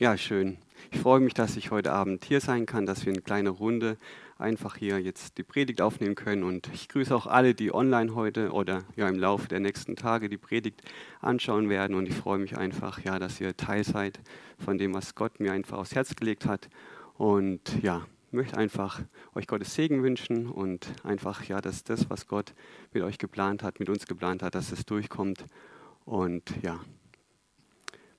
Ja, schön. Ich freue mich, dass ich heute Abend hier sein kann, dass wir eine kleine Runde einfach hier jetzt die Predigt aufnehmen können. Und ich grüße auch alle, die online heute oder ja im Laufe der nächsten Tage die Predigt anschauen werden. Und ich freue mich einfach, ja, dass ihr Teil seid von dem, was Gott mir einfach aufs Herz gelegt hat. Und ja, möchte einfach euch Gottes Segen wünschen und einfach, ja, dass das, was Gott mit euch geplant hat, mit uns geplant hat, dass es durchkommt. Und ja,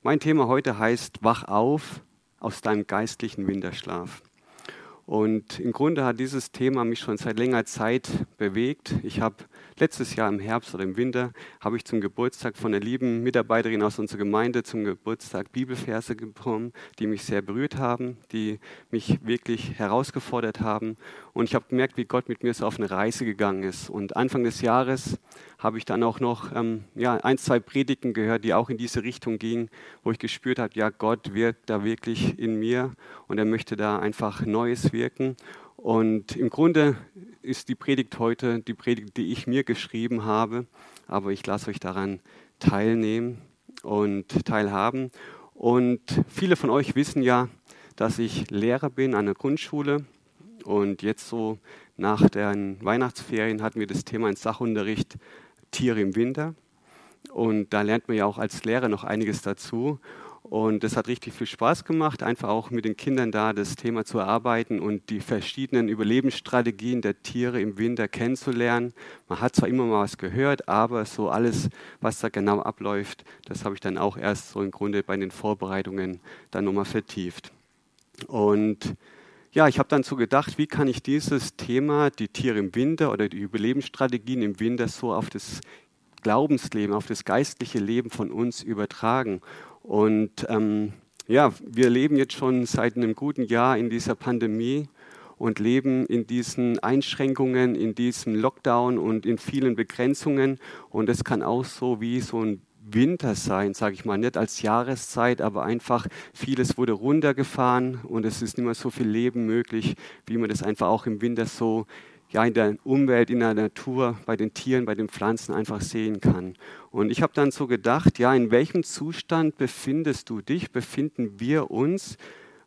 mein Thema heute heißt Wach auf aus deinem geistlichen Winterschlaf. Und im Grunde hat dieses Thema mich schon seit längerer Zeit bewegt. Ich habe letztes Jahr im Herbst oder im Winter habe ich zum Geburtstag von einer lieben Mitarbeiterin aus unserer Gemeinde zum Geburtstag Bibelverse bekommen, die mich sehr berührt haben, die mich wirklich herausgefordert haben. Und ich habe gemerkt, wie Gott mit mir so auf eine Reise gegangen ist. Und Anfang des Jahres habe ich dann auch noch ähm, ja, ein, zwei Predigten gehört, die auch in diese Richtung gingen, wo ich gespürt habe, ja, Gott wirkt da wirklich in mir und er möchte da einfach Neues wirken. Und im Grunde ist die Predigt heute die Predigt, die ich mir geschrieben habe, aber ich lasse euch daran teilnehmen und teilhaben. Und viele von euch wissen ja, dass ich Lehrer bin an der Grundschule. Und jetzt so nach den Weihnachtsferien hatten wir das Thema in Sachunterricht Tiere im Winter. Und da lernt man ja auch als Lehrer noch einiges dazu. Und es hat richtig viel Spaß gemacht, einfach auch mit den Kindern da das Thema zu erarbeiten und die verschiedenen Überlebensstrategien der Tiere im Winter kennenzulernen. Man hat zwar immer mal was gehört, aber so alles, was da genau abläuft, das habe ich dann auch erst so im Grunde bei den Vorbereitungen dann nochmal vertieft. Und ja, ich habe dann so gedacht, wie kann ich dieses Thema, die Tiere im Winter oder die Überlebensstrategien im Winter so auf das Glaubensleben, auf das geistliche Leben von uns übertragen. Und ähm, ja, wir leben jetzt schon seit einem guten Jahr in dieser Pandemie und leben in diesen Einschränkungen, in diesem Lockdown und in vielen Begrenzungen. Und es kann auch so wie so ein Winter sein, sage ich mal, nicht als Jahreszeit, aber einfach vieles wurde runtergefahren und es ist nicht mehr so viel Leben möglich, wie man das einfach auch im Winter so ja, in der Umwelt, in der Natur, bei den Tieren, bei den Pflanzen einfach sehen kann. Und ich habe dann so gedacht, ja, in welchem Zustand befindest du dich, befinden wir uns?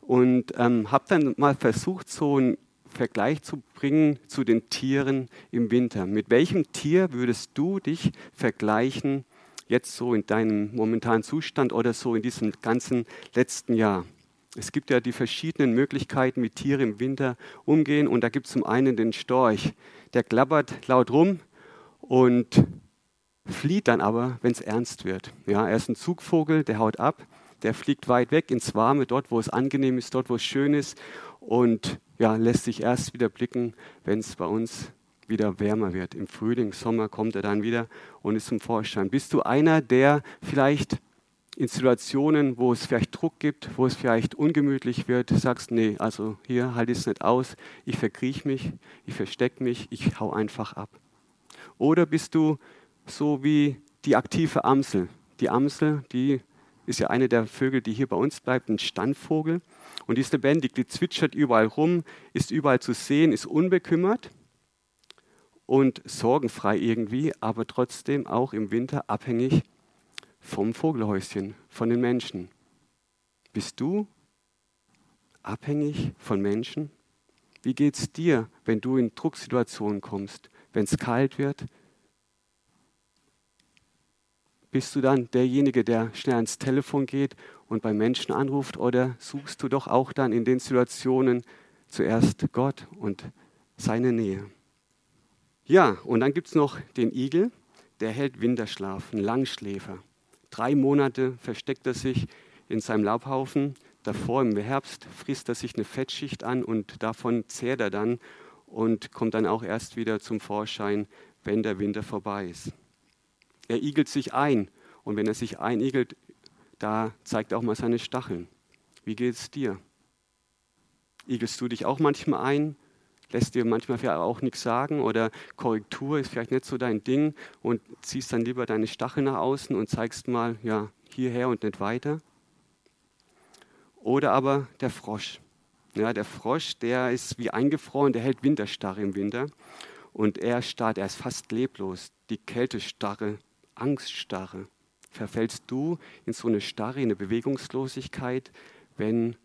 Und ähm, habe dann mal versucht, so einen Vergleich zu bringen zu den Tieren im Winter. Mit welchem Tier würdest du dich vergleichen, jetzt so in deinem momentanen Zustand oder so in diesem ganzen letzten Jahr? Es gibt ja die verschiedenen Möglichkeiten, wie Tiere im Winter umgehen. Und da gibt es zum einen den Storch, der klappert laut rum und flieht dann aber, wenn es ernst wird. Ja, er ist ein Zugvogel, der haut ab, der fliegt weit weg ins Warme, dort, wo es angenehm ist, dort, wo es schön ist und ja, lässt sich erst wieder blicken, wenn es bei uns wieder wärmer wird. Im Frühling, Sommer kommt er dann wieder und ist zum Vorschein. Bist du einer, der vielleicht in Situationen, wo es vielleicht Druck gibt, wo es vielleicht ungemütlich wird, sagst, nee, also hier halte ich es nicht aus, ich verkrieche mich, ich verstecke mich, ich hau einfach ab. Oder bist du so wie die aktive Amsel? Die Amsel, die ist ja eine der Vögel, die hier bei uns bleibt, ein Standvogel. Und die ist lebendig, die zwitschert überall rum, ist überall zu sehen, ist unbekümmert und sorgenfrei irgendwie, aber trotzdem auch im Winter abhängig vom Vogelhäuschen, von den Menschen. Bist du abhängig von Menschen? Wie geht es dir, wenn du in Drucksituationen kommst, wenn es kalt wird? Bist du dann derjenige, der schnell ans Telefon geht und bei Menschen anruft oder suchst du doch auch dann in den Situationen zuerst Gott und seine Nähe? Ja, und dann gibt es noch den Igel, der hält Winterschlaf, ein Langschläfer. Drei Monate versteckt er sich in seinem Laubhaufen. Davor im Herbst frisst er sich eine Fettschicht an und davon zehrt er dann und kommt dann auch erst wieder zum Vorschein, wenn der Winter vorbei ist. Er igelt sich ein und wenn er sich einigelt, da zeigt er auch mal seine Stacheln. Wie geht es dir? Igelst du dich auch manchmal ein? Lässt dir manchmal vielleicht auch nichts sagen oder Korrektur ist vielleicht nicht so dein Ding und ziehst dann lieber deine Stachel nach außen und zeigst mal, ja, hierher und nicht weiter. Oder aber der Frosch. Ja, der Frosch, der ist wie eingefroren, der hält Winterstarre im Winter und er starrt, er ist fast leblos. Die Kältestarre, Angststarre. Verfällst du in so eine Starre, in eine Bewegungslosigkeit, wenn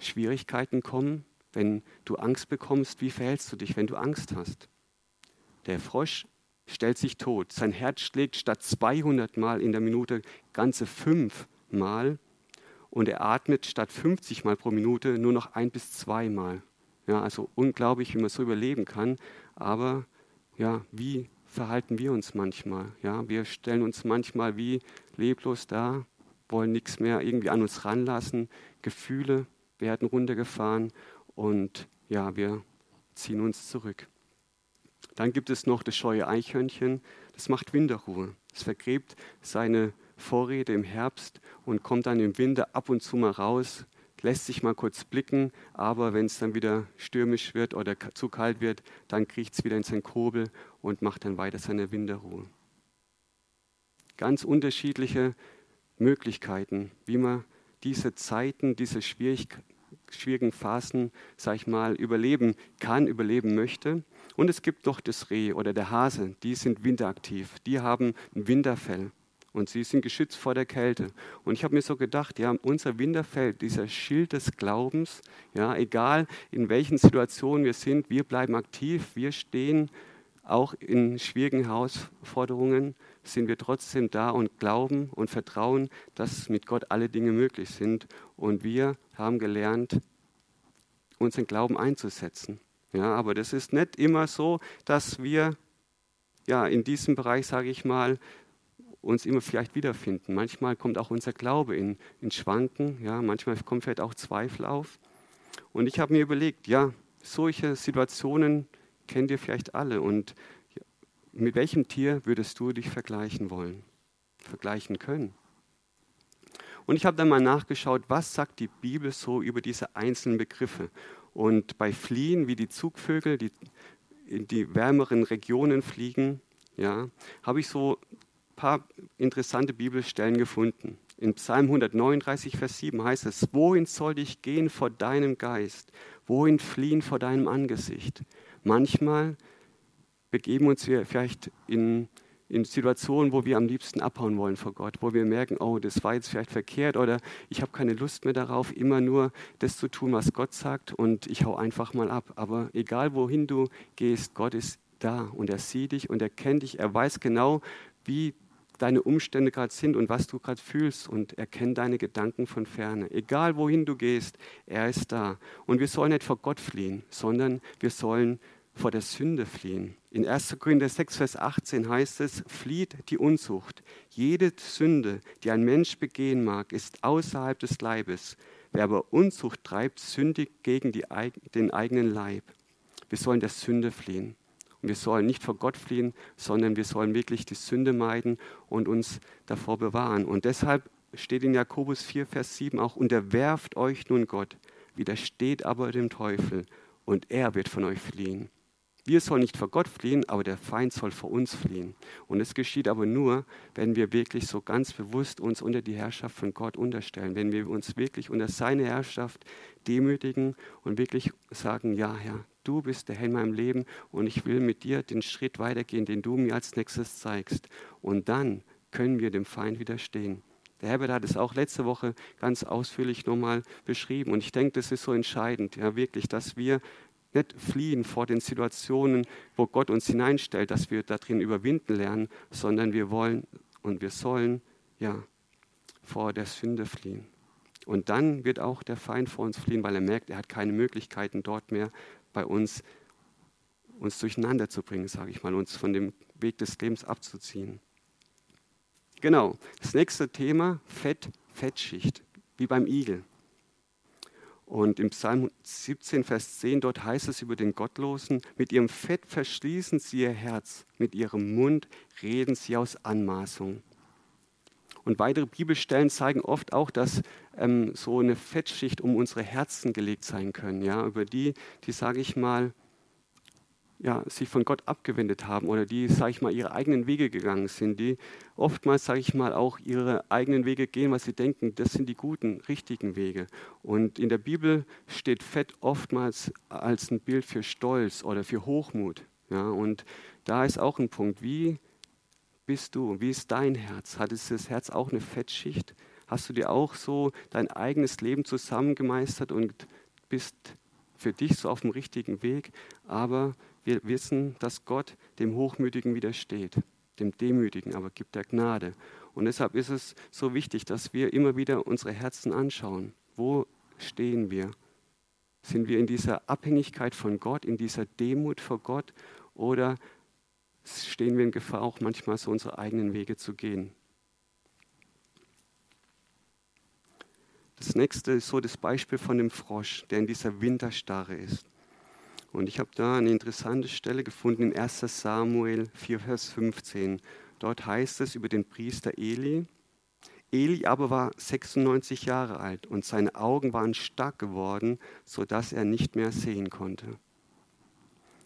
Schwierigkeiten kommen, wenn du Angst bekommst, wie verhältst du dich, wenn du Angst hast? Der Frosch stellt sich tot. Sein Herz schlägt statt 200 Mal in der Minute ganze fünf Mal und er atmet statt 50 Mal pro Minute nur noch ein bis zwei Mal. Ja, also unglaublich, wie man so überleben kann. Aber ja, wie verhalten wir uns manchmal? Ja, wir stellen uns manchmal wie leblos da, wollen nichts mehr irgendwie an uns ranlassen. Gefühle werden runtergefahren und ja, wir ziehen uns zurück. Dann gibt es noch das scheue Eichhörnchen, das macht Winterruhe. Es vergräbt seine Vorräte im Herbst und kommt dann im Winter ab und zu mal raus, lässt sich mal kurz blicken, aber wenn es dann wieder stürmisch wird oder zu kalt wird, dann kriecht es wieder in sein Kobel und macht dann weiter seine Winterruhe. Ganz unterschiedliche Möglichkeiten, wie man diese Zeiten, diese schwierigen Phasen, sag ich mal, überleben kann, überleben möchte. Und es gibt noch das Reh oder der Hase, die sind winteraktiv, die haben ein Winterfell und sie sind geschützt vor der Kälte. Und ich habe mir so gedacht, ja, unser Winterfell, dieser Schild des Glaubens, ja, egal in welchen Situationen wir sind, wir bleiben aktiv, wir stehen auch in schwierigen Herausforderungen, sind wir trotzdem da und glauben und vertrauen, dass mit Gott alle Dinge möglich sind. Und wir haben gelernt, unseren Glauben einzusetzen. Ja, aber das ist nicht immer so, dass wir ja, in diesem Bereich, sage ich mal, uns immer vielleicht wiederfinden. Manchmal kommt auch unser Glaube in, in Schwanken, ja, manchmal kommt vielleicht auch Zweifel auf. Und ich habe mir überlegt, ja, solche Situationen kennt ihr vielleicht alle. Und mit welchem Tier würdest du dich vergleichen wollen, vergleichen können? Und ich habe dann mal nachgeschaut, was sagt die Bibel so über diese einzelnen Begriffe. Und bei Fliehen, wie die Zugvögel, die in die wärmeren Regionen fliegen, ja, habe ich so ein paar interessante Bibelstellen gefunden. In Psalm 139, Vers 7 heißt es, wohin soll ich gehen vor deinem Geist? Wohin fliehen vor deinem Angesicht? Manchmal begeben uns wir vielleicht in in Situationen, wo wir am liebsten abhauen wollen vor Gott, wo wir merken, oh, das war jetzt vielleicht verkehrt oder ich habe keine Lust mehr darauf, immer nur das zu tun, was Gott sagt und ich hau einfach mal ab. Aber egal wohin du gehst, Gott ist da und er sieht dich und er kennt dich, er weiß genau, wie deine Umstände gerade sind und was du gerade fühlst und er kennt deine Gedanken von ferne. Egal wohin du gehst, er ist da. Und wir sollen nicht vor Gott fliehen, sondern wir sollen vor der Sünde fliehen. In 1. Korinther 6, Vers 18 heißt es, flieht die Unzucht. Jede Sünde, die ein Mensch begehen mag, ist außerhalb des Leibes. Wer aber Unzucht treibt, sündigt gegen die, den eigenen Leib. Wir sollen der Sünde fliehen. Und wir sollen nicht vor Gott fliehen, sondern wir sollen wirklich die Sünde meiden und uns davor bewahren. Und deshalb steht in Jakobus 4, Vers 7 auch, unterwerft euch nun Gott, widersteht aber dem Teufel und er wird von euch fliehen. Wir sollen nicht vor Gott fliehen, aber der Feind soll vor uns fliehen. Und es geschieht aber nur, wenn wir wirklich so ganz bewusst uns unter die Herrschaft von Gott unterstellen, wenn wir uns wirklich unter seine Herrschaft demütigen und wirklich sagen, ja Herr, du bist der Herr in meinem Leben und ich will mit dir den Schritt weitergehen, den du mir als nächstes zeigst. Und dann können wir dem Feind widerstehen. Der Herbert hat es auch letzte Woche ganz ausführlich nochmal beschrieben. Und ich denke, das ist so entscheidend, ja, wirklich, dass wir nicht fliehen vor den Situationen, wo Gott uns hineinstellt, dass wir darin überwinden lernen, sondern wir wollen und wir sollen ja vor der Sünde fliehen. Und dann wird auch der Feind vor uns fliehen, weil er merkt, er hat keine Möglichkeiten dort mehr bei uns uns durcheinander zu bringen, sage ich mal, uns von dem Weg des Lebens abzuziehen. Genau, das nächste Thema, Fett, Fettschicht, wie beim Igel. Und im Psalm 17, Vers 10, dort heißt es über den Gottlosen, mit ihrem Fett verschließen sie ihr Herz, mit ihrem Mund reden sie aus Anmaßung. Und weitere Bibelstellen zeigen oft auch, dass ähm, so eine Fettschicht um unsere Herzen gelegt sein können, ja, über die, die sage ich mal, ja, sich von Gott abgewendet haben oder die, sage ich mal, ihre eigenen Wege gegangen sind, die oftmals, sage ich mal, auch ihre eigenen Wege gehen, weil sie denken, das sind die guten, richtigen Wege. Und in der Bibel steht Fett oftmals als ein Bild für Stolz oder für Hochmut. Ja, und da ist auch ein Punkt, wie bist du, wie ist dein Herz? Hat dieses Herz auch eine Fettschicht? Hast du dir auch so dein eigenes Leben zusammengemeistert und bist für dich so auf dem richtigen Weg? Aber wir wissen, dass Gott dem Hochmütigen widersteht, dem Demütigen, aber gibt er Gnade. Und deshalb ist es so wichtig, dass wir immer wieder unsere Herzen anschauen. Wo stehen wir? Sind wir in dieser Abhängigkeit von Gott, in dieser Demut vor Gott oder stehen wir in Gefahr, auch manchmal so unsere eigenen Wege zu gehen? Das nächste ist so das Beispiel von dem Frosch, der in dieser Winterstarre ist. Und ich habe da eine interessante Stelle gefunden in 1 Samuel 4, Vers 15. Dort heißt es über den Priester Eli, Eli aber war 96 Jahre alt und seine Augen waren stark geworden, sodass er nicht mehr sehen konnte.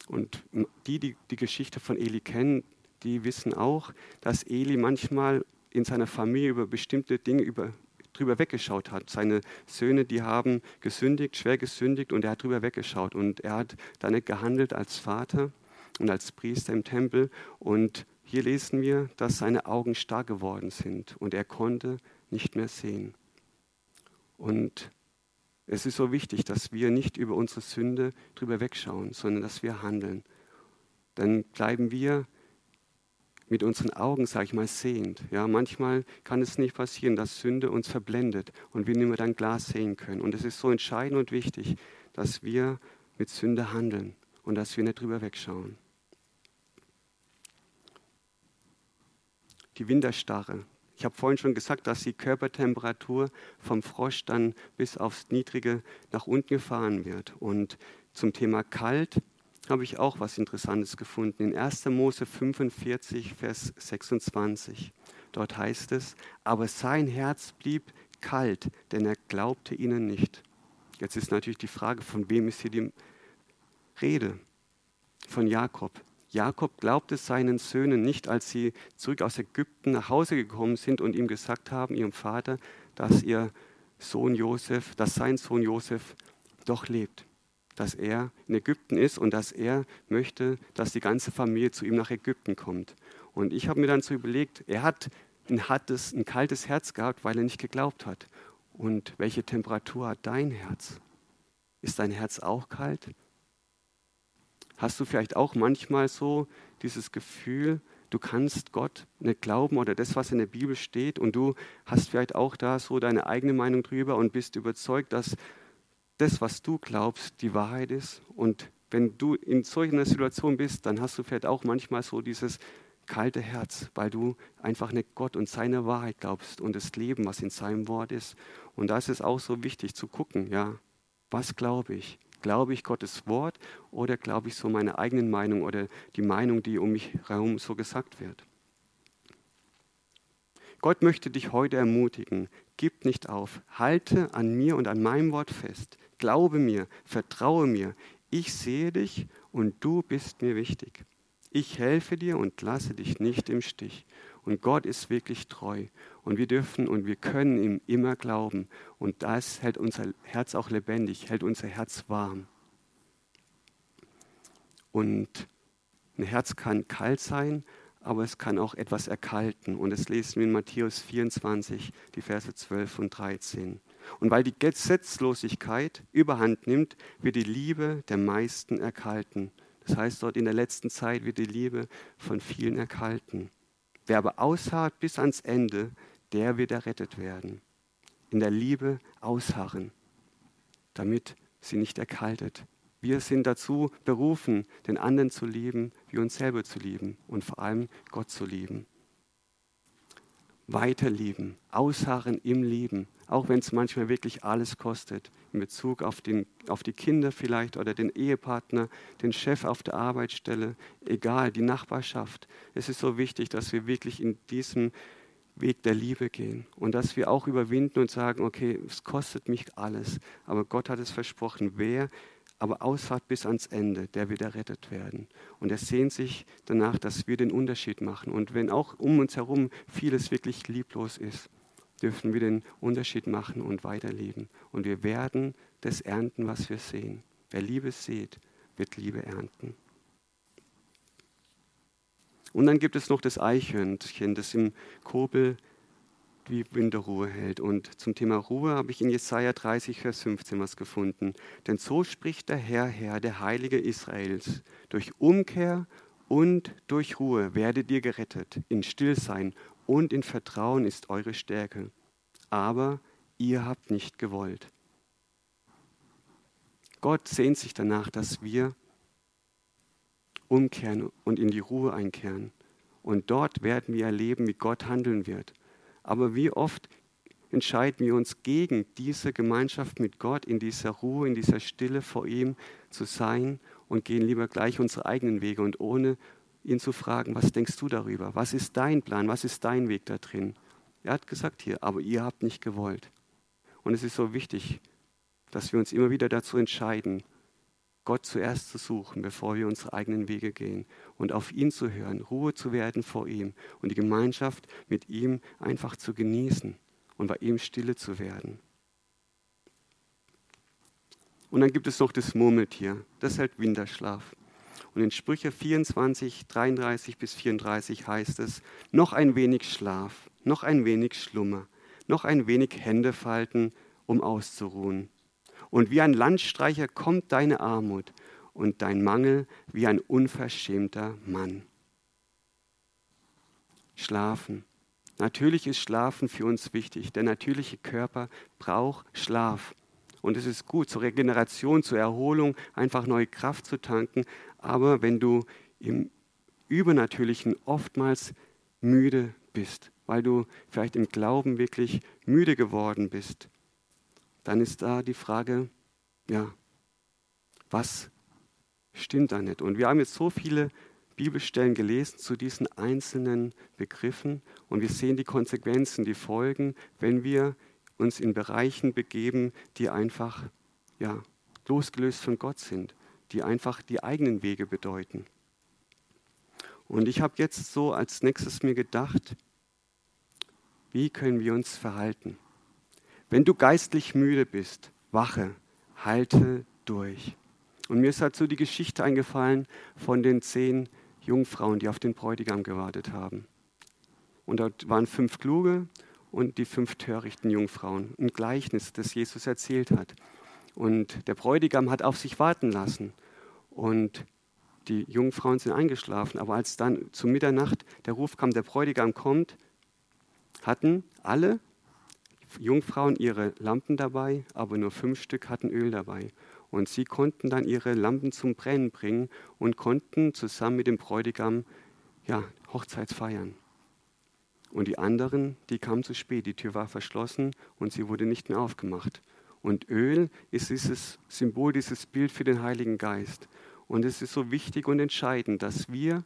Und die, die die Geschichte von Eli kennen, die wissen auch, dass Eli manchmal in seiner Familie über bestimmte Dinge über, drüber weggeschaut hat. Seine Söhne, die haben gesündigt, schwer gesündigt und er hat drüber weggeschaut. Und er hat dann nicht gehandelt als Vater und als Priester im Tempel und hier lesen wir, dass seine Augen stark geworden sind und er konnte nicht mehr sehen. Und es ist so wichtig, dass wir nicht über unsere Sünde drüber wegschauen, sondern dass wir handeln. Dann bleiben wir mit unseren Augen, sage ich mal, sehend. Ja, manchmal kann es nicht passieren, dass Sünde uns verblendet und wir nicht mehr dann klar sehen können. Und es ist so entscheidend und wichtig, dass wir mit Sünde handeln und dass wir nicht drüber wegschauen. die Winterstarre. Ich habe vorhin schon gesagt, dass die Körpertemperatur vom Frosch dann bis aufs Niedrige nach unten gefahren wird. Und zum Thema kalt habe ich auch was Interessantes gefunden. In 1. Mose 45, Vers 26. Dort heißt es, aber sein Herz blieb kalt, denn er glaubte ihnen nicht. Jetzt ist natürlich die Frage, von wem ist hier die Rede? Von Jakob. Jakob glaubte seinen Söhnen nicht, als sie zurück aus Ägypten nach Hause gekommen sind und ihm gesagt haben, ihrem Vater, dass ihr Sohn Josef, dass sein Sohn Josef doch lebt, dass er in Ägypten ist und dass er möchte, dass die ganze Familie zu ihm nach Ägypten kommt. Und ich habe mir dann so überlegt, er hat ein, hartes, ein kaltes Herz gehabt, weil er nicht geglaubt hat. Und welche Temperatur hat dein Herz? Ist dein Herz auch kalt? Hast du vielleicht auch manchmal so dieses Gefühl, du kannst Gott nicht glauben oder das, was in der Bibel steht und du hast vielleicht auch da so deine eigene Meinung drüber und bist überzeugt, dass das, was du glaubst, die Wahrheit ist. Und wenn du in solch einer Situation bist, dann hast du vielleicht auch manchmal so dieses kalte Herz, weil du einfach nicht Gott und seine Wahrheit glaubst und das Leben, was in seinem Wort ist. Und da ist es auch so wichtig zu gucken, ja, was glaube ich? Glaube ich Gottes Wort oder glaube ich so meine eigenen Meinung oder die Meinung, die um mich herum so gesagt wird? Gott möchte dich heute ermutigen. Gib nicht auf. Halte an mir und an meinem Wort fest. Glaube mir, vertraue mir. Ich sehe dich und du bist mir wichtig. Ich helfe dir und lasse dich nicht im Stich. Und Gott ist wirklich treu. Und wir dürfen und wir können ihm immer glauben. Und das hält unser Herz auch lebendig, hält unser Herz warm. Und ein Herz kann kalt sein, aber es kann auch etwas erkalten. Und das lesen wir in Matthäus 24, die Verse 12 und 13. Und weil die Gesetzlosigkeit überhand nimmt, wird die Liebe der meisten erkalten. Das heißt, dort in der letzten Zeit wird die Liebe von vielen erkalten. Wer aber ausharrt bis ans Ende, der wird errettet werden. In der Liebe ausharren, damit sie nicht erkaltet. Wir sind dazu berufen, den anderen zu lieben, wie uns selber zu lieben und vor allem Gott zu lieben. Weiterlieben, ausharren im Leben, auch wenn es manchmal wirklich alles kostet, in Bezug auf, den, auf die Kinder vielleicht oder den Ehepartner, den Chef auf der Arbeitsstelle, egal, die Nachbarschaft. Es ist so wichtig, dass wir wirklich in diesem Weg der Liebe gehen und dass wir auch überwinden und sagen, okay, es kostet mich alles, aber Gott hat es versprochen, wer aber ausfahrt bis ans Ende, der wird errettet werden. Und er sehnt sich danach, dass wir den Unterschied machen. Und wenn auch um uns herum vieles wirklich lieblos ist, dürfen wir den Unterschied machen und weiterleben. Und wir werden das ernten, was wir sehen. Wer Liebe sieht, wird Liebe ernten. Und dann gibt es noch das Eichhörnchen, das im Kobel wie Winterruhe hält. Und zum Thema Ruhe habe ich in Jesaja 30, Vers 15 was gefunden. Denn so spricht der Herr, Herr, der Heilige Israels. Durch Umkehr und durch Ruhe werdet ihr gerettet. In Stillsein und in Vertrauen ist eure Stärke. Aber ihr habt nicht gewollt. Gott sehnt sich danach, dass wir umkehren und in die Ruhe einkehren. Und dort werden wir erleben, wie Gott handeln wird. Aber wie oft entscheiden wir uns gegen diese Gemeinschaft mit Gott, in dieser Ruhe, in dieser Stille vor ihm zu sein und gehen lieber gleich unsere eigenen Wege und ohne ihn zu fragen, was denkst du darüber? Was ist dein Plan? Was ist dein Weg da drin? Er hat gesagt hier, aber ihr habt nicht gewollt. Und es ist so wichtig, dass wir uns immer wieder dazu entscheiden, Gott zuerst zu suchen, bevor wir unsere eigenen Wege gehen und auf ihn zu hören, Ruhe zu werden vor ihm und die Gemeinschaft mit ihm einfach zu genießen und bei ihm stille zu werden. Und dann gibt es noch das Murmeltier, das hält Winterschlaf. Und in Sprüche 24, 33 bis 34 heißt es, noch ein wenig Schlaf, noch ein wenig Schlummer, noch ein wenig Hände falten, um auszuruhen. Und wie ein Landstreicher kommt deine Armut und dein Mangel wie ein unverschämter Mann. Schlafen. Natürlich ist Schlafen für uns wichtig. Der natürliche Körper braucht Schlaf. Und es ist gut, zur Regeneration, zur Erholung, einfach neue Kraft zu tanken. Aber wenn du im Übernatürlichen oftmals müde bist, weil du vielleicht im Glauben wirklich müde geworden bist, dann ist da die Frage, ja, was stimmt da nicht? Und wir haben jetzt so viele Bibelstellen gelesen zu diesen einzelnen Begriffen und wir sehen die Konsequenzen, die Folgen, wenn wir uns in Bereichen begeben, die einfach ja, losgelöst von Gott sind, die einfach die eigenen Wege bedeuten. Und ich habe jetzt so als nächstes mir gedacht, wie können wir uns verhalten? Wenn du geistlich müde bist, wache, halte durch. Und mir ist dazu die Geschichte eingefallen von den zehn Jungfrauen, die auf den Bräutigam gewartet haben. Und dort waren fünf kluge und die fünf törichten Jungfrauen. Ein Gleichnis, das Jesus erzählt hat. Und der Bräutigam hat auf sich warten lassen. Und die Jungfrauen sind eingeschlafen. Aber als dann zu Mitternacht der Ruf kam, der Bräutigam kommt, hatten alle Jungfrauen ihre Lampen dabei, aber nur fünf Stück hatten Öl dabei. Und sie konnten dann ihre Lampen zum Brennen bringen und konnten zusammen mit dem Bräutigam ja, Hochzeit feiern. Und die anderen, die kamen zu spät, die Tür war verschlossen und sie wurde nicht mehr aufgemacht. Und Öl ist dieses Symbol, dieses Bild für den Heiligen Geist. Und es ist so wichtig und entscheidend, dass wir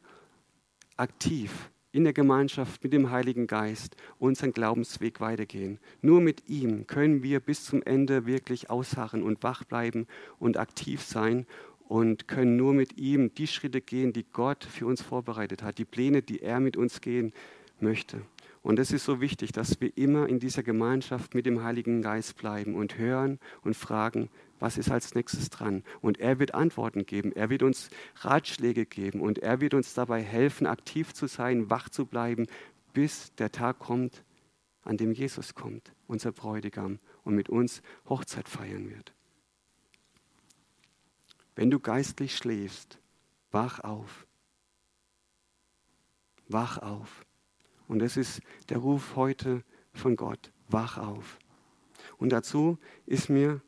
aktiv in der Gemeinschaft mit dem Heiligen Geist unseren Glaubensweg weitergehen. Nur mit ihm können wir bis zum Ende wirklich ausharren und wach bleiben und aktiv sein und können nur mit ihm die Schritte gehen, die Gott für uns vorbereitet hat, die Pläne, die er mit uns gehen möchte. Und es ist so wichtig, dass wir immer in dieser Gemeinschaft mit dem Heiligen Geist bleiben und hören und fragen, was ist als nächstes dran? Und er wird Antworten geben, er wird uns Ratschläge geben und er wird uns dabei helfen, aktiv zu sein, wach zu bleiben, bis der Tag kommt, an dem Jesus kommt, unser Bräutigam, und mit uns Hochzeit feiern wird. Wenn du geistlich schläfst, wach auf. Wach auf. Und das ist der Ruf heute von Gott. Wach auf. Und dazu ist mir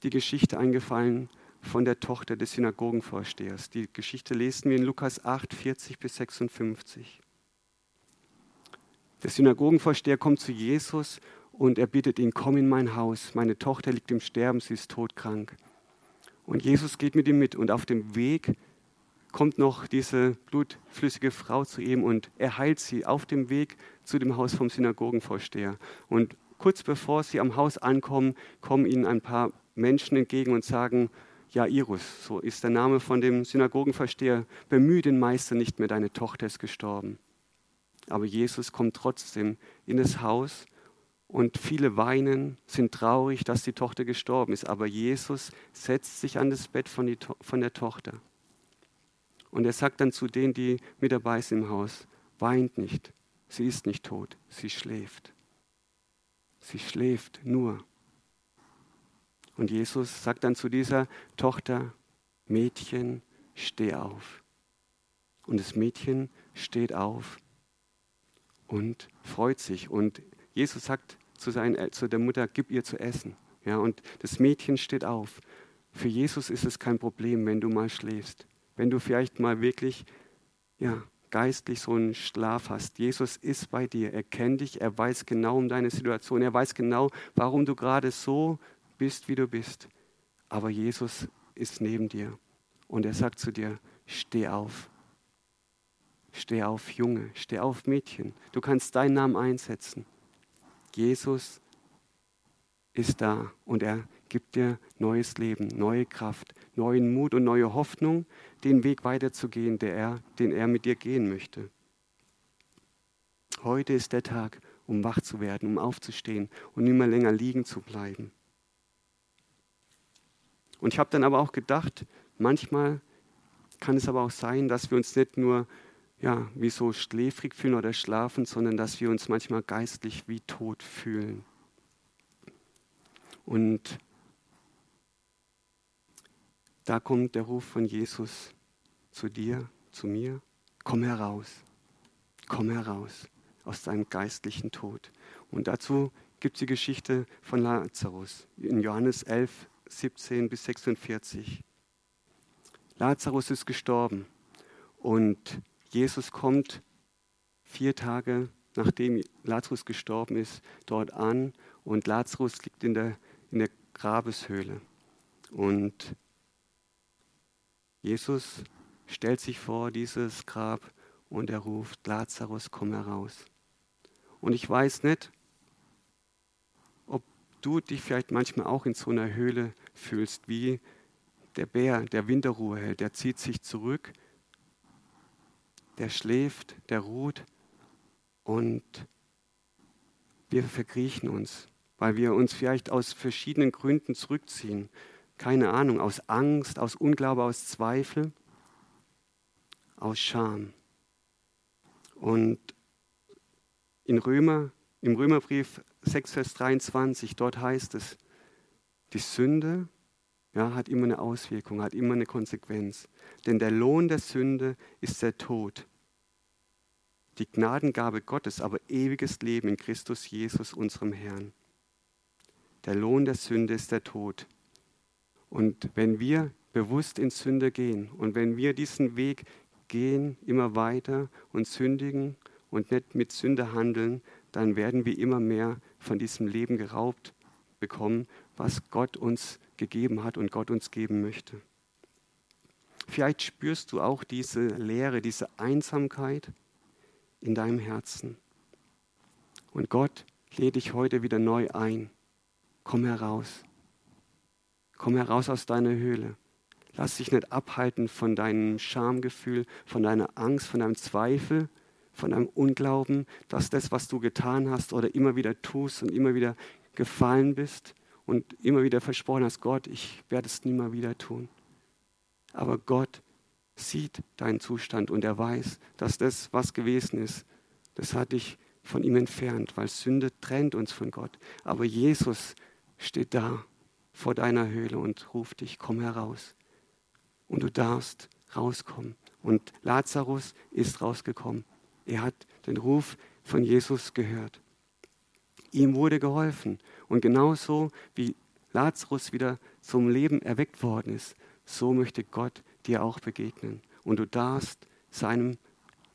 die Geschichte eingefallen von der Tochter des Synagogenvorstehers. Die Geschichte lesen wir in Lukas 8, 40 bis 56. Der Synagogenvorsteher kommt zu Jesus und er bittet ihn, komm in mein Haus, meine Tochter liegt im Sterben, sie ist todkrank. Und Jesus geht mit ihm mit und auf dem Weg kommt noch diese blutflüssige Frau zu ihm und er heilt sie auf dem Weg zu dem Haus vom Synagogenvorsteher. Und kurz bevor sie am Haus ankommen, kommen ihnen ein paar Menschen entgegen und sagen, Jairus, so ist der Name von dem Synagogenversteher, bemühe den Meister nicht mehr, deine Tochter ist gestorben. Aber Jesus kommt trotzdem in das Haus und viele weinen, sind traurig, dass die Tochter gestorben ist. Aber Jesus setzt sich an das Bett von, von der Tochter. Und er sagt dann zu denen, die mit dabei sind im Haus, weint nicht, sie ist nicht tot, sie schläft. Sie schläft nur. Und Jesus sagt dann zu dieser Tochter, Mädchen, steh auf. Und das Mädchen steht auf und freut sich. Und Jesus sagt zu, seinen, zu der Mutter, gib ihr zu essen. Ja, und das Mädchen steht auf. Für Jesus ist es kein Problem, wenn du mal schläfst. Wenn du vielleicht mal wirklich ja, geistlich so einen Schlaf hast. Jesus ist bei dir, er kennt dich, er weiß genau um deine Situation, er weiß genau, warum du gerade so bist, wie du bist. Aber Jesus ist neben dir und er sagt zu dir, steh auf. Steh auf, Junge, steh auf, Mädchen. Du kannst deinen Namen einsetzen. Jesus ist da und er gibt dir neues Leben, neue Kraft, neuen Mut und neue Hoffnung, den Weg weiterzugehen, der er, den er mit dir gehen möchte. Heute ist der Tag, um wach zu werden, um aufzustehen und nicht mehr länger liegen zu bleiben. Und ich habe dann aber auch gedacht, manchmal kann es aber auch sein, dass wir uns nicht nur ja, wie so schläfrig fühlen oder schlafen, sondern dass wir uns manchmal geistlich wie tot fühlen. Und da kommt der Ruf von Jesus zu dir, zu mir. Komm heraus, komm heraus aus deinem geistlichen Tod. Und dazu gibt es die Geschichte von Lazarus in Johannes 11, 17 bis 46. Lazarus ist gestorben und Jesus kommt vier Tage nachdem Lazarus gestorben ist, dort an und Lazarus liegt in der, in der Grabeshöhle. Und Jesus stellt sich vor dieses Grab und er ruft, Lazarus, komm heraus. Und ich weiß nicht, du dich vielleicht manchmal auch in so einer Höhle fühlst, wie der Bär, der Winterruhe hält. Der zieht sich zurück, der schläft, der ruht und wir verkriechen uns, weil wir uns vielleicht aus verschiedenen Gründen zurückziehen keine Ahnung, aus Angst, aus Unglaube, aus Zweifel, aus Scham. Und in Römer, im Römerbrief 6, Vers 23, dort heißt es, die Sünde ja, hat immer eine Auswirkung, hat immer eine Konsequenz. Denn der Lohn der Sünde ist der Tod. Die Gnadengabe Gottes, aber ewiges Leben in Christus Jesus, unserem Herrn. Der Lohn der Sünde ist der Tod. Und wenn wir bewusst in Sünde gehen und wenn wir diesen Weg gehen, immer weiter und sündigen und nicht mit Sünde handeln, dann werden wir immer mehr von diesem Leben geraubt bekommen, was Gott uns gegeben hat und Gott uns geben möchte. Vielleicht spürst du auch diese Leere, diese Einsamkeit in deinem Herzen. Und Gott lädt dich heute wieder neu ein. Komm heraus. Komm heraus aus deiner Höhle. Lass dich nicht abhalten von deinem Schamgefühl, von deiner Angst, von deinem Zweifel, von deinem Unglauben, dass das, was du getan hast oder immer wieder tust und immer wieder gefallen bist und immer wieder versprochen hast, Gott, ich werde es nie mal wieder tun. Aber Gott sieht deinen Zustand und er weiß, dass das, was gewesen ist, das hat dich von ihm entfernt, weil Sünde trennt uns von Gott. Aber Jesus steht da vor deiner Höhle und ruft dich, komm heraus. Und du darfst rauskommen. Und Lazarus ist rausgekommen. Er hat den Ruf von Jesus gehört. Ihm wurde geholfen. Und genauso wie Lazarus wieder zum Leben erweckt worden ist, so möchte Gott dir auch begegnen. Und du darfst seinem,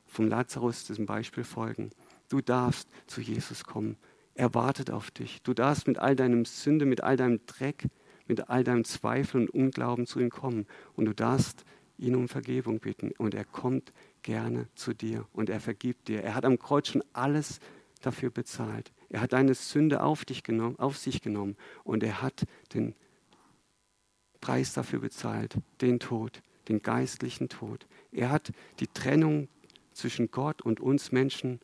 vom Lazarus, diesem Beispiel folgen. Du darfst zu Jesus kommen. Er wartet auf dich. Du darfst mit all deinem Sünde, mit all deinem Dreck, mit all deinem Zweifel und Unglauben zu ihm kommen. Und du darfst ihn um Vergebung bitten. Und er kommt gerne zu dir und er vergibt dir. Er hat am Kreuz schon alles dafür bezahlt. Er hat deine Sünde auf, dich genommen, auf sich genommen und er hat den Preis dafür bezahlt, den Tod, den geistlichen Tod. Er hat die Trennung zwischen Gott und uns Menschen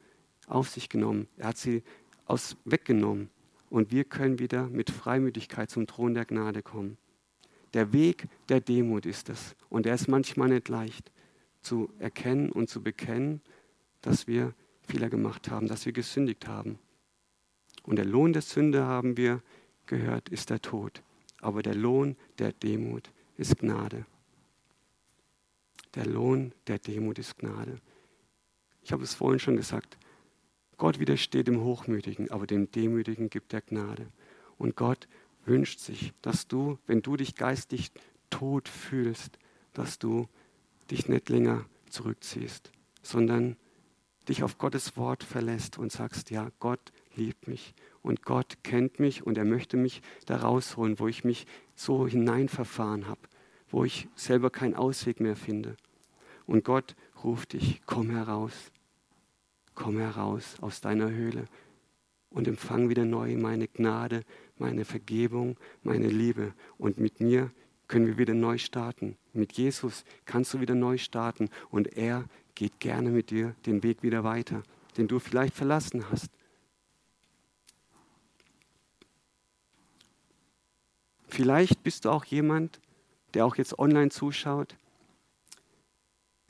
auf sich genommen. Er hat sie aus, weggenommen. Und wir können wieder mit Freimütigkeit zum Thron der Gnade kommen. Der Weg der Demut ist es. Und er ist manchmal nicht leicht zu erkennen und zu bekennen, dass wir Fehler gemacht haben, dass wir gesündigt haben. Und der Lohn der Sünde, haben wir gehört, ist der Tod. Aber der Lohn der Demut ist Gnade. Der Lohn der Demut ist Gnade. Ich habe es vorhin schon gesagt. Gott widersteht dem Hochmütigen, aber dem Demütigen gibt er Gnade. Und Gott wünscht sich, dass du, wenn du dich geistig tot fühlst, dass du dich nicht länger zurückziehst, sondern dich auf Gottes Wort verlässt und sagst, ja, Gott liebt mich und Gott kennt mich und er möchte mich da rausholen, wo ich mich so hineinverfahren habe, wo ich selber keinen Ausweg mehr finde. Und Gott ruft dich, komm heraus, komm heraus aus deiner Höhle und empfang wieder neu meine Gnade, meine Vergebung, meine Liebe. Und mit mir können wir wieder neu starten. Mit Jesus kannst du wieder neu starten und er geht gerne mit dir den Weg wieder weiter, den du vielleicht verlassen hast. Vielleicht bist du auch jemand, der auch jetzt online zuschaut,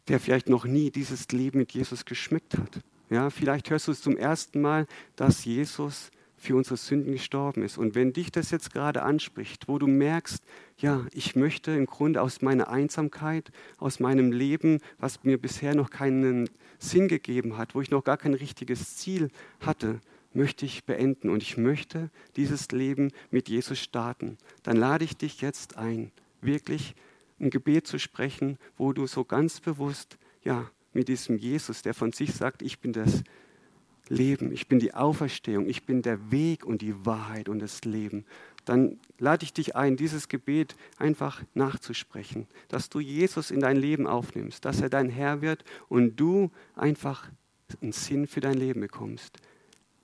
der vielleicht noch nie dieses Leben mit Jesus geschmeckt hat. Ja, vielleicht hörst du es zum ersten Mal, dass Jesus für unsere Sünden gestorben ist. Und wenn dich das jetzt gerade anspricht, wo du merkst, ja, ich möchte im Grunde aus meiner Einsamkeit, aus meinem Leben, was mir bisher noch keinen Sinn gegeben hat, wo ich noch gar kein richtiges Ziel hatte, möchte ich beenden und ich möchte dieses Leben mit Jesus starten, dann lade ich dich jetzt ein, wirklich ein Gebet zu sprechen, wo du so ganz bewusst, ja, mit diesem Jesus, der von sich sagt, ich bin das Leben, ich bin die Auferstehung, ich bin der Weg und die Wahrheit und das Leben, dann lade ich dich ein, dieses Gebet einfach nachzusprechen, dass du Jesus in dein Leben aufnimmst, dass er dein Herr wird und du einfach einen Sinn für dein Leben bekommst.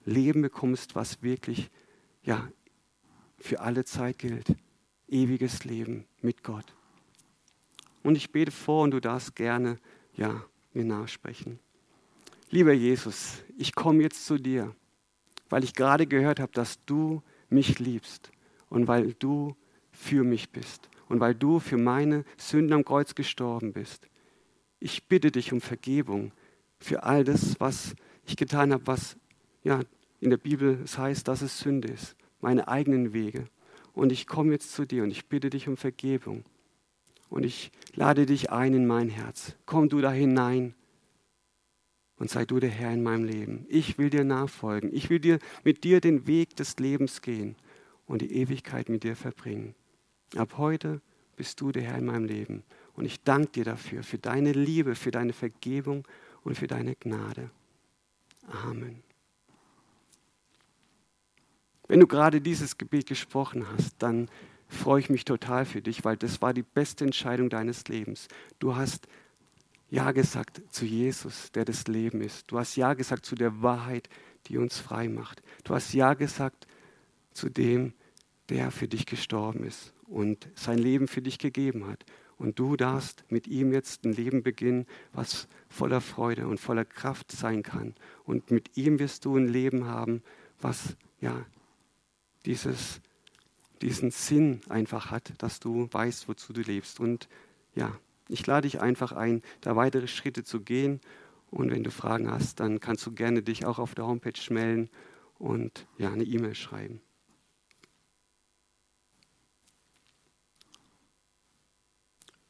Leben bekommst, was wirklich ja, für alle Zeit gilt. Ewiges Leben mit Gott. Und ich bete vor und du darfst gerne ja, mir nachsprechen. Lieber Jesus, ich komme jetzt zu dir, weil ich gerade gehört habe, dass du mich liebst und weil du für mich bist und weil du für meine Sünden am Kreuz gestorben bist. Ich bitte dich um Vergebung für all das, was ich getan habe, was ja in der Bibel es heißt, dass es Sünde ist, meine eigenen Wege. Und ich komme jetzt zu dir und ich bitte dich um Vergebung. Und ich lade dich ein in mein Herz. Komm du da hinein und sei du der Herr in meinem Leben. Ich will dir nachfolgen. Ich will dir mit dir den Weg des Lebens gehen und die Ewigkeit mit dir verbringen. Ab heute bist du der Herr in meinem Leben. Und ich danke dir dafür, für deine Liebe, für deine Vergebung und für deine Gnade. Amen. Wenn du gerade dieses Gebet gesprochen hast, dann freue ich mich total für dich, weil das war die beste Entscheidung deines Lebens. Du hast ja gesagt zu Jesus, der das Leben ist. Du hast Ja gesagt zu der Wahrheit, die uns frei macht. Du hast Ja gesagt zu dem, der für dich gestorben ist und sein Leben für dich gegeben hat. Und du darfst mit ihm jetzt ein Leben beginnen, was voller Freude und voller Kraft sein kann. Und mit ihm wirst du ein Leben haben, was ja dieses, diesen Sinn einfach hat, dass du weißt, wozu du lebst. Und ja, ich lade dich einfach ein, da weitere Schritte zu gehen. Und wenn du Fragen hast, dann kannst du gerne dich auch auf der Homepage melden und ja, eine E-Mail schreiben.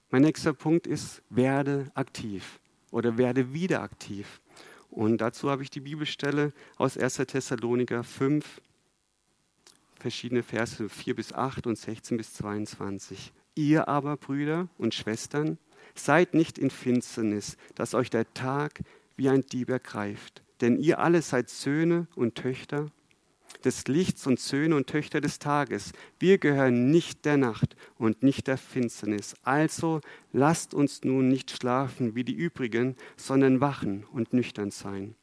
Mein nächster Punkt ist, werde aktiv oder werde wieder aktiv. Und dazu habe ich die Bibelstelle aus 1. Thessaloniker 5, verschiedene Verse 4 bis 8 und 16 bis 22. Ihr aber, Brüder und Schwestern, Seid nicht in Finsternis, dass euch der Tag wie ein Dieb ergreift. Denn ihr alle seid Söhne und Töchter des Lichts und Söhne und Töchter des Tages. Wir gehören nicht der Nacht und nicht der Finsternis. Also lasst uns nun nicht schlafen wie die übrigen, sondern wachen und nüchtern sein.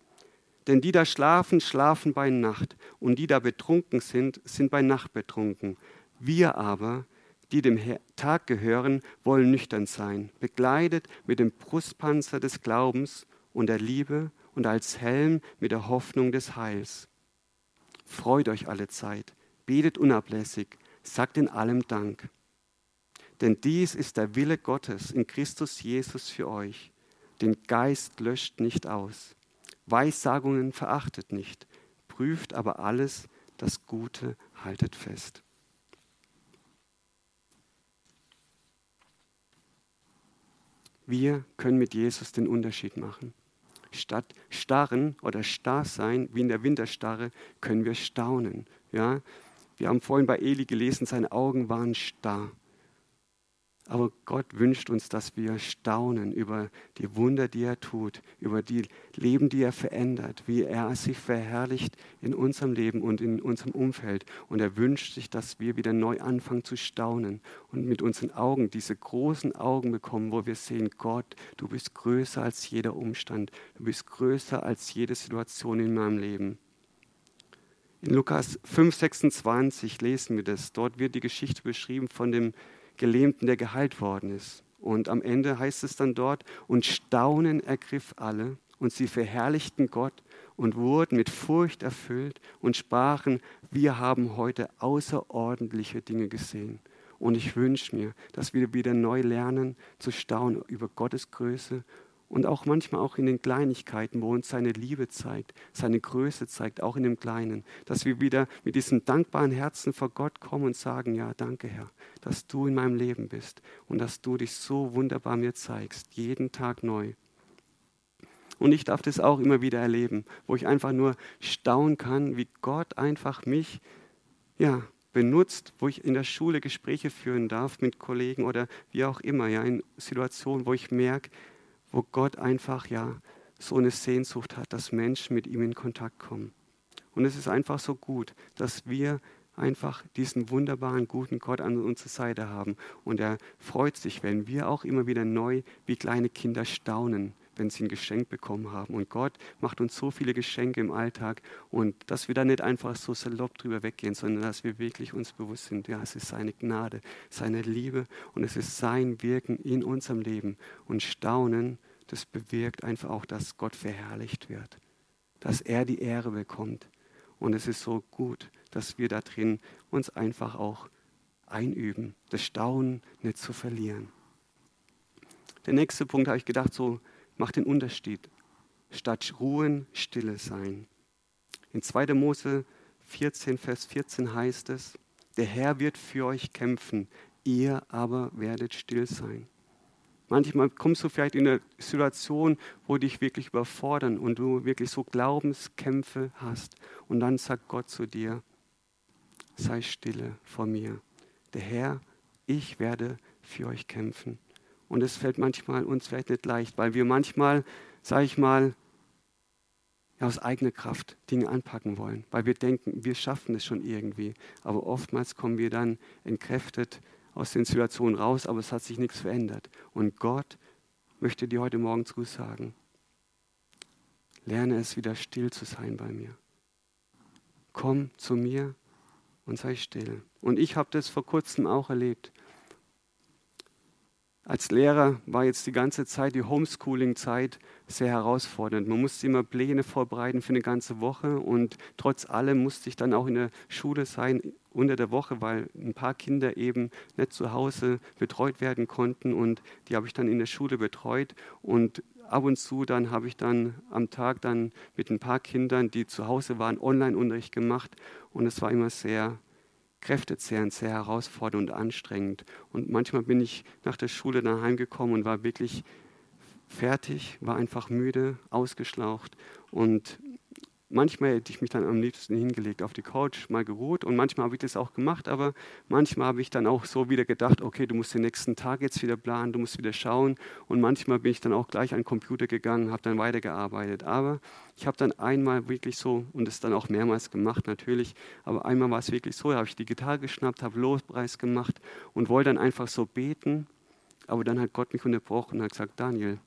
Denn die da schlafen, schlafen bei Nacht, und die da betrunken sind, sind bei Nacht betrunken. Wir aber, die dem Tag gehören, wollen nüchtern sein, bekleidet mit dem Brustpanzer des Glaubens und der Liebe und als Helm mit der Hoffnung des Heils. Freut euch alle Zeit, betet unablässig, sagt in allem Dank. Denn dies ist der Wille Gottes in Christus Jesus für euch. Den Geist löscht nicht aus. Weissagungen verachtet nicht, prüft aber alles, das Gute haltet fest. Wir können mit Jesus den Unterschied machen. Statt starren oder starr sein, wie in der Winterstarre, können wir staunen. Ja? Wir haben vorhin bei Eli gelesen, seine Augen waren starr. Aber Gott wünscht uns, dass wir staunen über die Wunder, die er tut, über die Leben, die er verändert, wie er sich verherrlicht in unserem Leben und in unserem Umfeld. Und er wünscht sich, dass wir wieder neu anfangen zu staunen und mit unseren Augen diese großen Augen bekommen, wo wir sehen, Gott, du bist größer als jeder Umstand, du bist größer als jede Situation in meinem Leben. In Lukas 5, 26 lesen wir das. Dort wird die Geschichte beschrieben von dem Gelähmten, der geheilt worden ist. Und am Ende heißt es dann dort, und Staunen ergriff alle, und sie verherrlichten Gott und wurden mit Furcht erfüllt und sprachen, wir haben heute außerordentliche Dinge gesehen. Und ich wünsche mir, dass wir wieder neu lernen zu staunen über Gottes Größe und auch manchmal auch in den Kleinigkeiten, wo uns seine Liebe zeigt, seine Größe zeigt, auch in dem Kleinen, dass wir wieder mit diesem dankbaren Herzen vor Gott kommen und sagen, ja, danke Herr, dass du in meinem Leben bist und dass du dich so wunderbar mir zeigst, jeden Tag neu. Und ich darf das auch immer wieder erleben, wo ich einfach nur staunen kann, wie Gott einfach mich, ja, benutzt, wo ich in der Schule Gespräche führen darf mit Kollegen oder wie auch immer, ja, in Situationen, wo ich merke, wo Gott einfach ja so eine Sehnsucht hat, dass Menschen mit ihm in Kontakt kommen. Und es ist einfach so gut, dass wir einfach diesen wunderbaren, guten Gott an unserer Seite haben. Und er freut sich, wenn wir auch immer wieder neu wie kleine Kinder staunen, wenn sie ein Geschenk bekommen haben. Und Gott macht uns so viele Geschenke im Alltag und dass wir da nicht einfach so salopp drüber weggehen, sondern dass wir wirklich uns bewusst sind, ja, es ist seine Gnade, seine Liebe und es ist sein Wirken in unserem Leben. Und staunen, das bewirkt einfach auch, dass Gott verherrlicht wird, dass er die Ehre bekommt. Und es ist so gut, dass wir da drin uns einfach auch einüben, das Staunen nicht zu verlieren. Der nächste Punkt habe ich gedacht, so macht den Unterschied. Statt ruhen, stille sein. In 2. Mose 14, Vers 14 heißt es, der Herr wird für euch kämpfen, ihr aber werdet still sein. Manchmal kommst du vielleicht in eine Situation, wo dich wirklich überfordern und du wirklich so Glaubenskämpfe hast. Und dann sagt Gott zu dir, sei stille vor mir. Der Herr, ich werde für euch kämpfen. Und es fällt manchmal uns vielleicht nicht leicht, weil wir manchmal, sage ich mal, aus eigener Kraft Dinge anpacken wollen, weil wir denken, wir schaffen es schon irgendwie. Aber oftmals kommen wir dann entkräftet aus den Situationen raus, aber es hat sich nichts verändert. Und Gott möchte dir heute Morgen zusagen, lerne es wieder still zu sein bei mir. Komm zu mir und sei still. Und ich habe das vor kurzem auch erlebt. Als Lehrer war jetzt die ganze Zeit die Homeschooling-Zeit sehr herausfordernd. Man musste immer Pläne vorbereiten für eine ganze Woche und trotz allem musste ich dann auch in der Schule sein unter der Woche, weil ein paar Kinder eben nicht zu Hause betreut werden konnten und die habe ich dann in der Schule betreut und ab und zu dann habe ich dann am Tag dann mit ein paar Kindern, die zu Hause waren, Online-Unterricht gemacht und es war immer sehr kräftezehrend, sehr herausfordernd und anstrengend. Und manchmal bin ich nach der Schule dann heimgekommen und war wirklich fertig, war einfach müde, ausgeschlaucht und manchmal hätte ich mich dann am liebsten hingelegt auf die Couch, mal geruht und manchmal habe ich das auch gemacht, aber manchmal habe ich dann auch so wieder gedacht, okay, du musst den nächsten Tag jetzt wieder planen, du musst wieder schauen und manchmal bin ich dann auch gleich an den Computer gegangen, habe dann weitergearbeitet. Aber ich habe dann einmal wirklich so, und das dann auch mehrmals gemacht natürlich, aber einmal war es wirklich so, da habe ich die Gitarre geschnappt, habe Lospreis gemacht und wollte dann einfach so beten, aber dann hat Gott mich unterbrochen und hat gesagt, Daniel,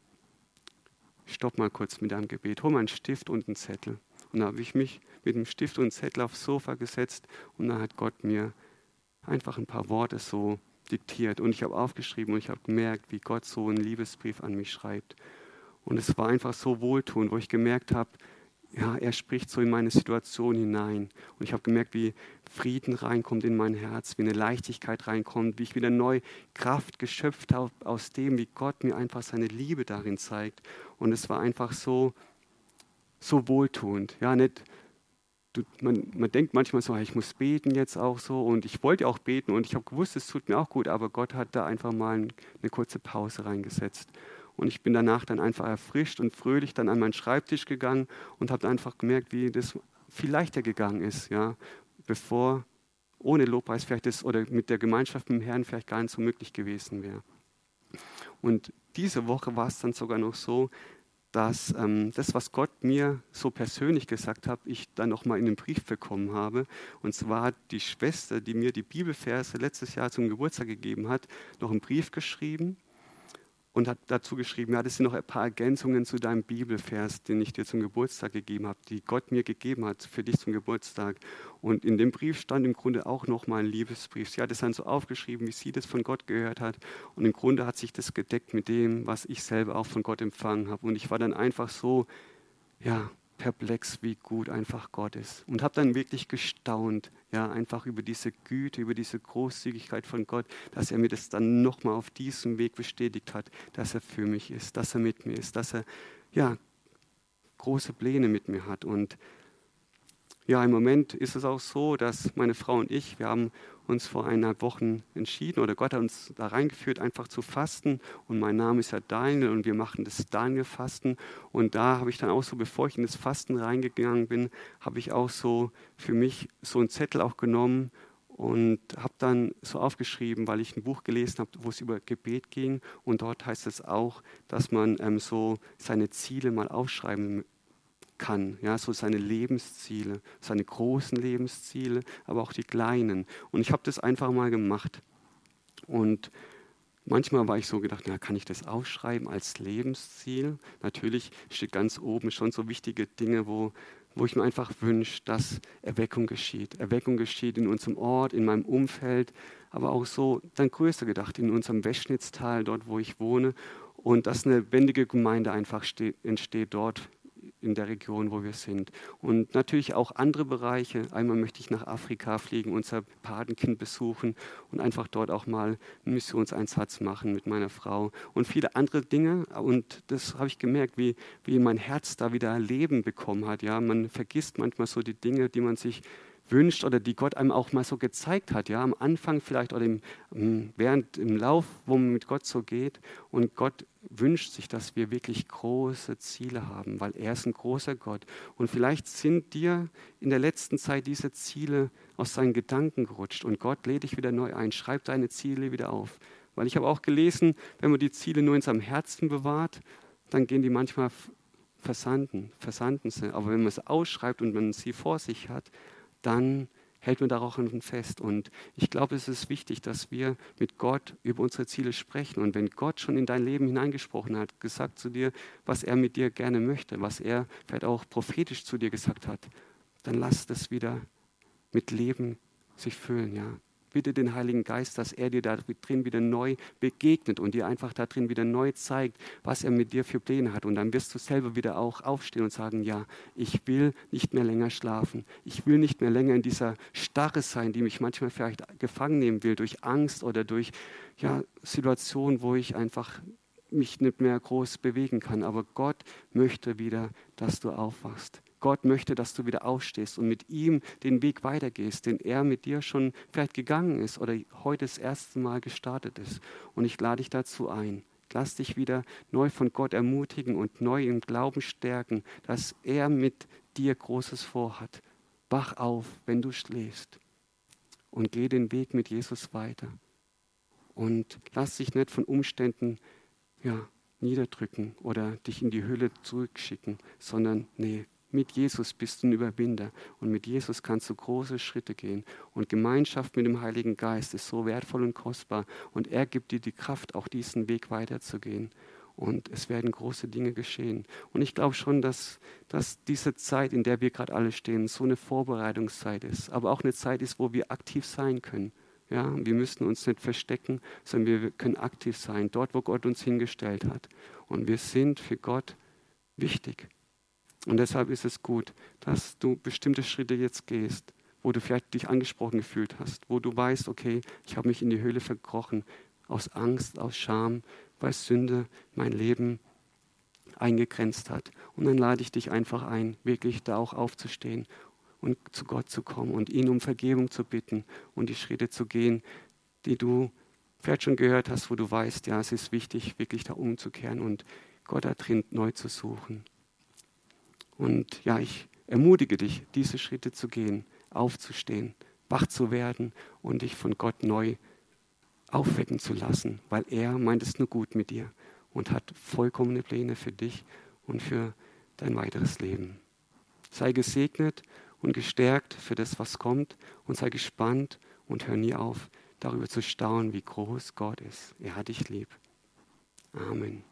stopp mal kurz mit deinem Gebet, hol mal einen Stift und einen Zettel. Und da habe ich mich mit dem Stift und Zettel aufs Sofa gesetzt und da hat Gott mir einfach ein paar Worte so diktiert. Und ich habe aufgeschrieben und ich habe gemerkt, wie Gott so einen Liebesbrief an mich schreibt. Und es war einfach so wohltuend, wo ich gemerkt habe, ja, er spricht so in meine Situation hinein. Und ich habe gemerkt, wie Frieden reinkommt in mein Herz, wie eine Leichtigkeit reinkommt, wie ich wieder neu Kraft geschöpft habe aus dem, wie Gott mir einfach seine Liebe darin zeigt. Und es war einfach so, so wohltuend. Ja, nicht du, man, man denkt manchmal so, ich muss beten jetzt auch so und ich wollte auch beten und ich habe gewusst, es tut mir auch gut, aber Gott hat da einfach mal eine kurze Pause reingesetzt. Und ich bin danach dann einfach erfrischt und fröhlich dann an meinen Schreibtisch gegangen und habe einfach gemerkt, wie das viel leichter gegangen ist, ja, bevor ohne Lobpreis vielleicht das oder mit der Gemeinschaft mit dem Herrn vielleicht gar nicht so möglich gewesen wäre. Und diese Woche war es dann sogar noch so, dass ähm, das, was Gott mir so persönlich gesagt hat, ich dann nochmal in den Brief bekommen habe. Und zwar hat die Schwester, die mir die Bibelverse letztes Jahr zum Geburtstag gegeben hat, noch einen Brief geschrieben und hat dazu geschrieben, ja, das sind noch ein paar Ergänzungen zu deinem Bibelvers, den ich dir zum Geburtstag gegeben habe, die Gott mir gegeben hat für dich zum Geburtstag. Und in dem Brief stand im Grunde auch nochmal ein Liebesbrief. Sie hat es dann so aufgeschrieben, wie sie das von Gott gehört hat. Und im Grunde hat sich das gedeckt mit dem, was ich selber auch von Gott empfangen habe. Und ich war dann einfach so, ja, perplex, wie gut einfach Gott ist. Und habe dann wirklich gestaunt, ja, einfach über diese Güte, über diese Großzügigkeit von Gott, dass er mir das dann nochmal auf diesem Weg bestätigt hat, dass er für mich ist, dass er mit mir ist, dass er, ja, große Pläne mit mir hat. Und ja, im Moment ist es auch so, dass meine Frau und ich, wir haben uns vor eineinhalb Wochen entschieden oder Gott hat uns da reingeführt, einfach zu fasten. Und mein Name ist ja Daniel und wir machen das Daniel-Fasten. Und da habe ich dann auch so, bevor ich in das Fasten reingegangen bin, habe ich auch so für mich so einen Zettel auch genommen und habe dann so aufgeschrieben, weil ich ein Buch gelesen habe, wo es über Gebet ging. Und dort heißt es auch, dass man ähm, so seine Ziele mal aufschreiben kann. Ja, so seine Lebensziele, seine großen Lebensziele, aber auch die kleinen. Und ich habe das einfach mal gemacht. Und manchmal war ich so gedacht, na, kann ich das aufschreiben als Lebensziel? Natürlich steht ganz oben schon so wichtige Dinge, wo, wo ich mir einfach wünsche, dass Erweckung geschieht. Erweckung geschieht in unserem Ort, in meinem Umfeld, aber auch so dann größer gedacht, in unserem Wäschnitztal, dort wo ich wohne. Und dass eine lebendige Gemeinde einfach steht, entsteht dort, in der Region, wo wir sind. Und natürlich auch andere Bereiche. Einmal möchte ich nach Afrika fliegen, unser Patenkind besuchen und einfach dort auch mal einen Missionseinsatz machen mit meiner Frau und viele andere Dinge. Und das habe ich gemerkt, wie, wie mein Herz da wieder Leben bekommen hat. Ja, man vergisst manchmal so die Dinge, die man sich wünscht oder die Gott einem auch mal so gezeigt hat, ja, am Anfang vielleicht oder im, während im Lauf, wo man mit Gott so geht. Und Gott wünscht sich, dass wir wirklich große Ziele haben, weil er ist ein großer Gott. Und vielleicht sind dir in der letzten Zeit diese Ziele aus seinen Gedanken gerutscht und Gott lädt dich wieder neu ein, schreib deine Ziele wieder auf. Weil ich habe auch gelesen, wenn man die Ziele nur in seinem Herzen bewahrt, dann gehen die manchmal versanden, versanden sie. Aber wenn man es ausschreibt und man sie vor sich hat, dann hält man darauf fest. Und ich glaube, es ist wichtig, dass wir mit Gott über unsere Ziele sprechen. Und wenn Gott schon in dein Leben hineingesprochen hat, gesagt zu dir, was er mit dir gerne möchte, was er vielleicht auch prophetisch zu dir gesagt hat, dann lass das wieder mit Leben sich füllen. Ja bitte den Heiligen Geist, dass er dir da drin wieder neu begegnet und dir einfach da drin wieder neu zeigt, was er mit dir für Pläne hat. Und dann wirst du selber wieder auch aufstehen und sagen, ja, ich will nicht mehr länger schlafen. Ich will nicht mehr länger in dieser Starre sein, die mich manchmal vielleicht gefangen nehmen will durch Angst oder durch ja, Situationen, wo ich einfach mich nicht mehr groß bewegen kann. Aber Gott möchte wieder, dass du aufwachst. Gott möchte, dass du wieder aufstehst und mit ihm den Weg weitergehst, den er mit dir schon vielleicht gegangen ist oder heute das erste Mal gestartet ist. Und ich lade dich dazu ein. Lass dich wieder neu von Gott ermutigen und neu im Glauben stärken, dass er mit dir Großes vorhat. Wach auf, wenn du schläfst und geh den Weg mit Jesus weiter. Und lass dich nicht von Umständen ja, niederdrücken oder dich in die Höhle zurückschicken, sondern nee, mit Jesus bist du ein Überwinder und mit Jesus kannst du große Schritte gehen. Und Gemeinschaft mit dem Heiligen Geist ist so wertvoll und kostbar und er gibt dir die Kraft, auch diesen Weg weiterzugehen. Und es werden große Dinge geschehen. Und ich glaube schon, dass, dass diese Zeit, in der wir gerade alle stehen, so eine Vorbereitungszeit ist, aber auch eine Zeit ist, wo wir aktiv sein können. Ja, wir müssen uns nicht verstecken, sondern wir können aktiv sein, dort, wo Gott uns hingestellt hat. Und wir sind für Gott wichtig. Und deshalb ist es gut, dass du bestimmte Schritte jetzt gehst, wo du vielleicht dich angesprochen gefühlt hast, wo du weißt, okay, ich habe mich in die Höhle verkrochen, aus Angst, aus Scham, weil Sünde mein Leben eingegrenzt hat. Und dann lade ich dich einfach ein, wirklich da auch aufzustehen und zu Gott zu kommen und ihn um Vergebung zu bitten und die Schritte zu gehen, die du vielleicht schon gehört hast, wo du weißt, ja, es ist wichtig, wirklich da umzukehren und Gott da drin neu zu suchen. Und ja, ich ermutige dich, diese Schritte zu gehen, aufzustehen, wach zu werden und dich von Gott neu aufwecken zu lassen, weil er meint es nur gut mit dir und hat vollkommene Pläne für dich und für dein weiteres Leben. Sei gesegnet und gestärkt für das, was kommt und sei gespannt und hör nie auf, darüber zu staunen, wie groß Gott ist. Er hat dich lieb. Amen.